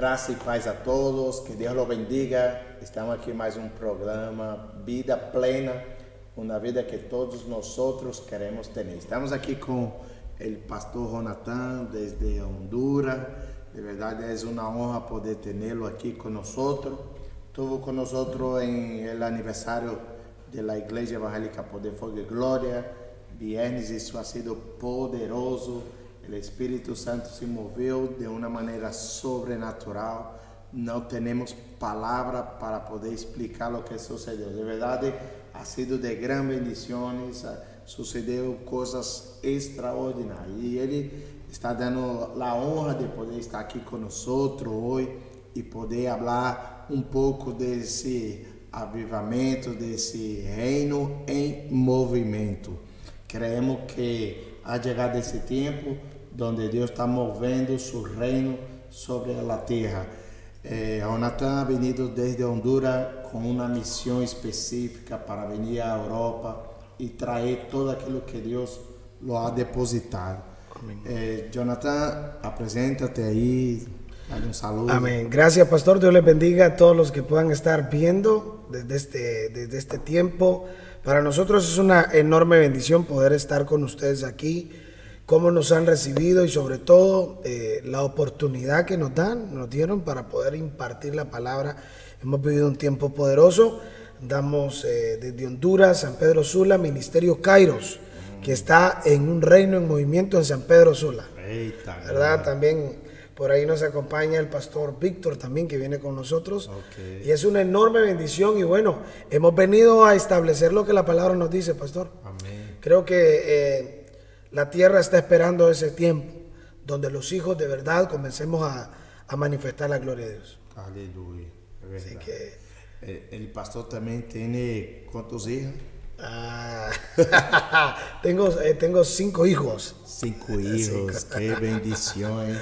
Graça e paz a todos, que Deus los bendiga. Estamos aqui mais um programa Vida Plena, uma vida que todos nós queremos ter. Estamos aqui com o pastor Jonathan desde Honduras. De verdade é uma honra poder tê-lo aqui conosco. Estuvo com nós em el aniversário da Igreja Evangélica Poder Fogo e Glória. Viernes, isso ha sido poderoso o Espírito Santo se moveu de uma maneira sobrenatural. Não temos palavra para poder explicar o que sucedeu. De verdade, ha sido de grandes bendições. Sucedeu coisas extraordinárias. E Ele está dando a honra de poder estar aqui conosco hoje e poder falar um pouco desse avivamento, desse reino em movimento. Creemos que ha chegado esse tempo donde Dios está moviendo su reino sobre la tierra. Eh, Jonathan ha venido desde Honduras con una misión específica para venir a Europa y traer todo aquello que Dios lo ha depositado. Eh, Jonathan, preséntate ahí, dale un saludo. Amén. Gracias, pastor. Dios les bendiga a todos los que puedan estar viendo desde este, desde este tiempo. Para nosotros es una enorme bendición poder estar con ustedes aquí cómo nos han recibido y sobre todo eh, la oportunidad que nos dan, nos dieron para poder impartir la palabra. Hemos vivido un tiempo poderoso. Damos eh, desde Honduras, San Pedro Sula, Ministerio Kairos, que está en un reino en movimiento en San Pedro Sula. ¿Verdad? También por ahí nos acompaña el pastor Víctor también, que viene con nosotros. Y es una enorme bendición. Y bueno, hemos venido a establecer lo que la palabra nos dice, pastor. Amén. Creo que eh, la tierra está esperando ese tiempo donde los hijos de verdad comencemos a, manifestar la gloria de Dios. Aleluya. Así que, eh, el, pastor también tiene cuántos hijos? Ah, tengo, eh, tengo cinco hijos. Cinco hijos, qué bendición.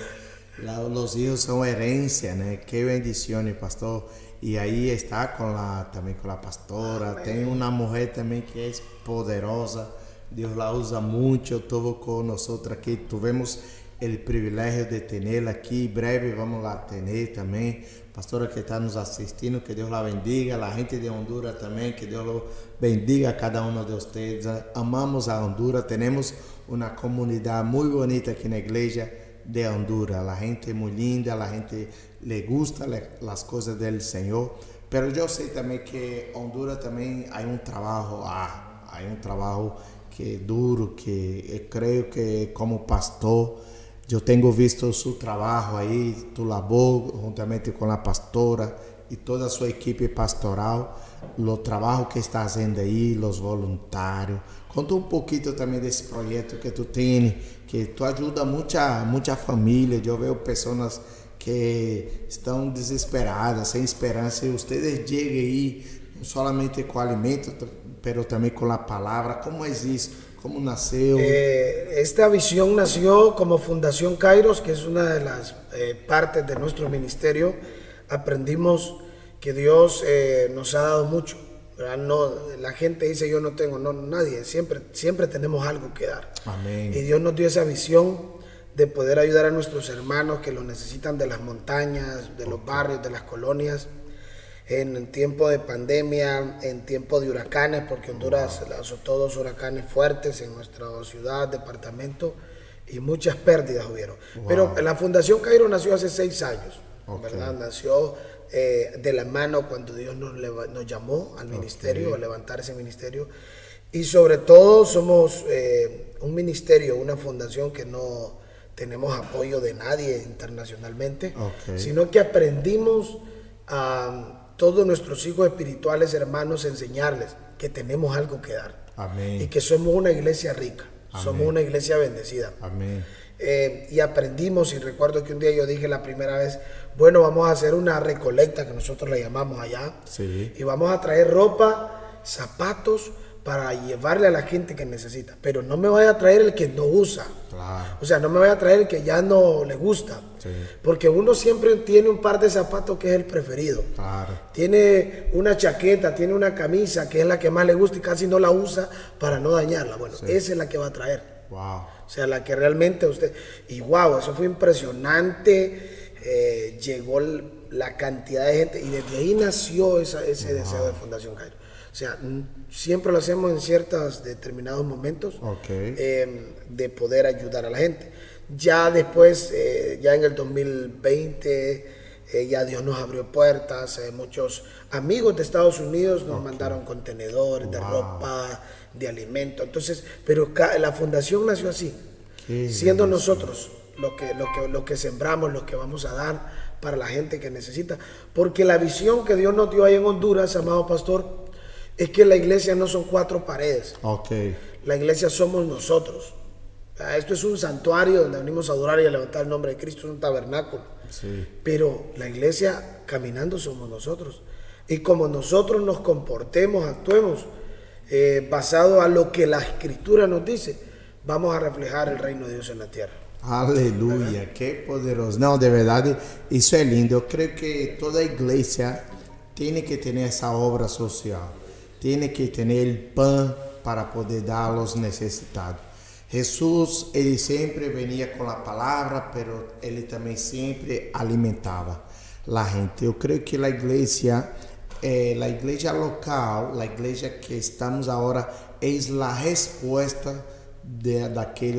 Los hijos son herencia, ¿no? Qué bendición, pastor. Y ahí está con la, también con la pastora. Tiene una mujer también que es poderosa. Deus la usa muito, estou com nós aqui, tivemos o privilégio de aqui, em breve vamos lá ter também, pastora que está nos assistindo, que Deus la bendiga, a gente de Honduras também, que Deus bendiga a cada um de vocês, amamos a Honduras, temos uma comunidade muito bonita aqui na igreja de Honduras, a gente é muito linda, a gente le gusta as coisas do Senhor, pero eu sei também que Honduras também há um trabalho, ah, há um trabalho que duro, que creo que como pastor yo tengo visto su trabajo ahí, tu labor juntamente con la pastora y toda su equipe pastoral, los trabajos que está haciendo ahí, los voluntarios. Conta un poquito también de ese proyecto que tú tienes, que tú ayudas mucha, mucha familia. Yo veo personas que estão desesperadas, sem esperança, e vocês chegam aí não somente com alimento, pero también con la palabra. ¿Cómo es eso? ¿Cómo nació? Eh, esta visión nació como Fundación Kairos, que es una de las eh, partes de nuestro ministerio. Aprendimos que Dios eh, nos ha dado mucho. No, la gente dice yo no tengo, no, nadie, siempre, siempre tenemos algo que dar. Amén. Y Dios nos dio esa visión de poder ayudar a nuestros hermanos que lo necesitan de las montañas, de los barrios, de las colonias en tiempo de pandemia, en tiempo de huracanes, porque Honduras azotó dos huracanes fuertes en nuestra ciudad, departamento, y muchas pérdidas hubieron. Pero la Fundación Cairo nació hace seis años, ¿verdad? Nació eh, de la mano cuando Dios nos, nos llamó al ministerio, a levantar ese ministerio. Y sobre todo somos eh, un ministerio, una fundación que no tenemos apoyo de nadie internacionalmente, sino que aprendimos a todos nuestros hijos espirituales, hermanos, enseñarles que tenemos algo que dar. Amén. Y que somos una iglesia rica, somos una iglesia bendecida. Amén. Eh, y aprendimos, y recuerdo que un día yo dije la primera vez, bueno, vamos a hacer una recolecta que nosotros le llamamos allá. Sí. Y vamos a traer ropa, zapatos, para llevarle a la gente que necesita. Pero no me vaya a traer el que no usa. O sea, no me vaya a traer el que ya no le gusta. Porque uno siempre tiene un par de zapatos que es el preferido. Tiene una chaqueta, tiene una camisa que es la que más le gusta y casi no la usa para no dañarla. Bueno, esa es la que va a traer. O sea, la que realmente usted... Y wow, eso fue impresionante eh, llegó la cantidad de gente y desde ahí nació ese deseo de Fundación Cairo. O sea, siempre lo hacemos en ciertos determinados momentos em, de poder ayudar a la gente. Ya después, eh, ya en el 2020, eh, ya Dios nos abrió puertas, muchos amigos de Estados Unidos nos mandaron contenedores de ropa, de alimento. Entonces, pero la fundación nació así, siendo nosotros lo que, lo, que, lo que sembramos, lo que vamos a dar para la gente que necesita. Porque la visión que Dios nos dio ahí en Honduras, amado pastor, es que la iglesia no son cuatro paredes. Okay. La iglesia somos nosotros. Esto es un santuario donde venimos a adorar y a levantar el nombre de Cristo, es un tabernáculo. Sí. Pero la iglesia caminando somos nosotros. Y como nosotros nos comportemos, actuemos, eh, basado a lo que la escritura nos dice, vamos a reflejar el reino de Dios en la tierra. Aleluya, qué poderoso. No, de verdad, eso es lindo. Creo que toda iglesia tiene que tener esa obra social, tiene que tener el pan para poder dar a los necesitados. Jesús, ele sempre venia com a palavra, pero ele também sempre alimentava a gente. Eu creio que a igreja, eh, a igreja local, a igreja que estamos agora, é a resposta de, daquele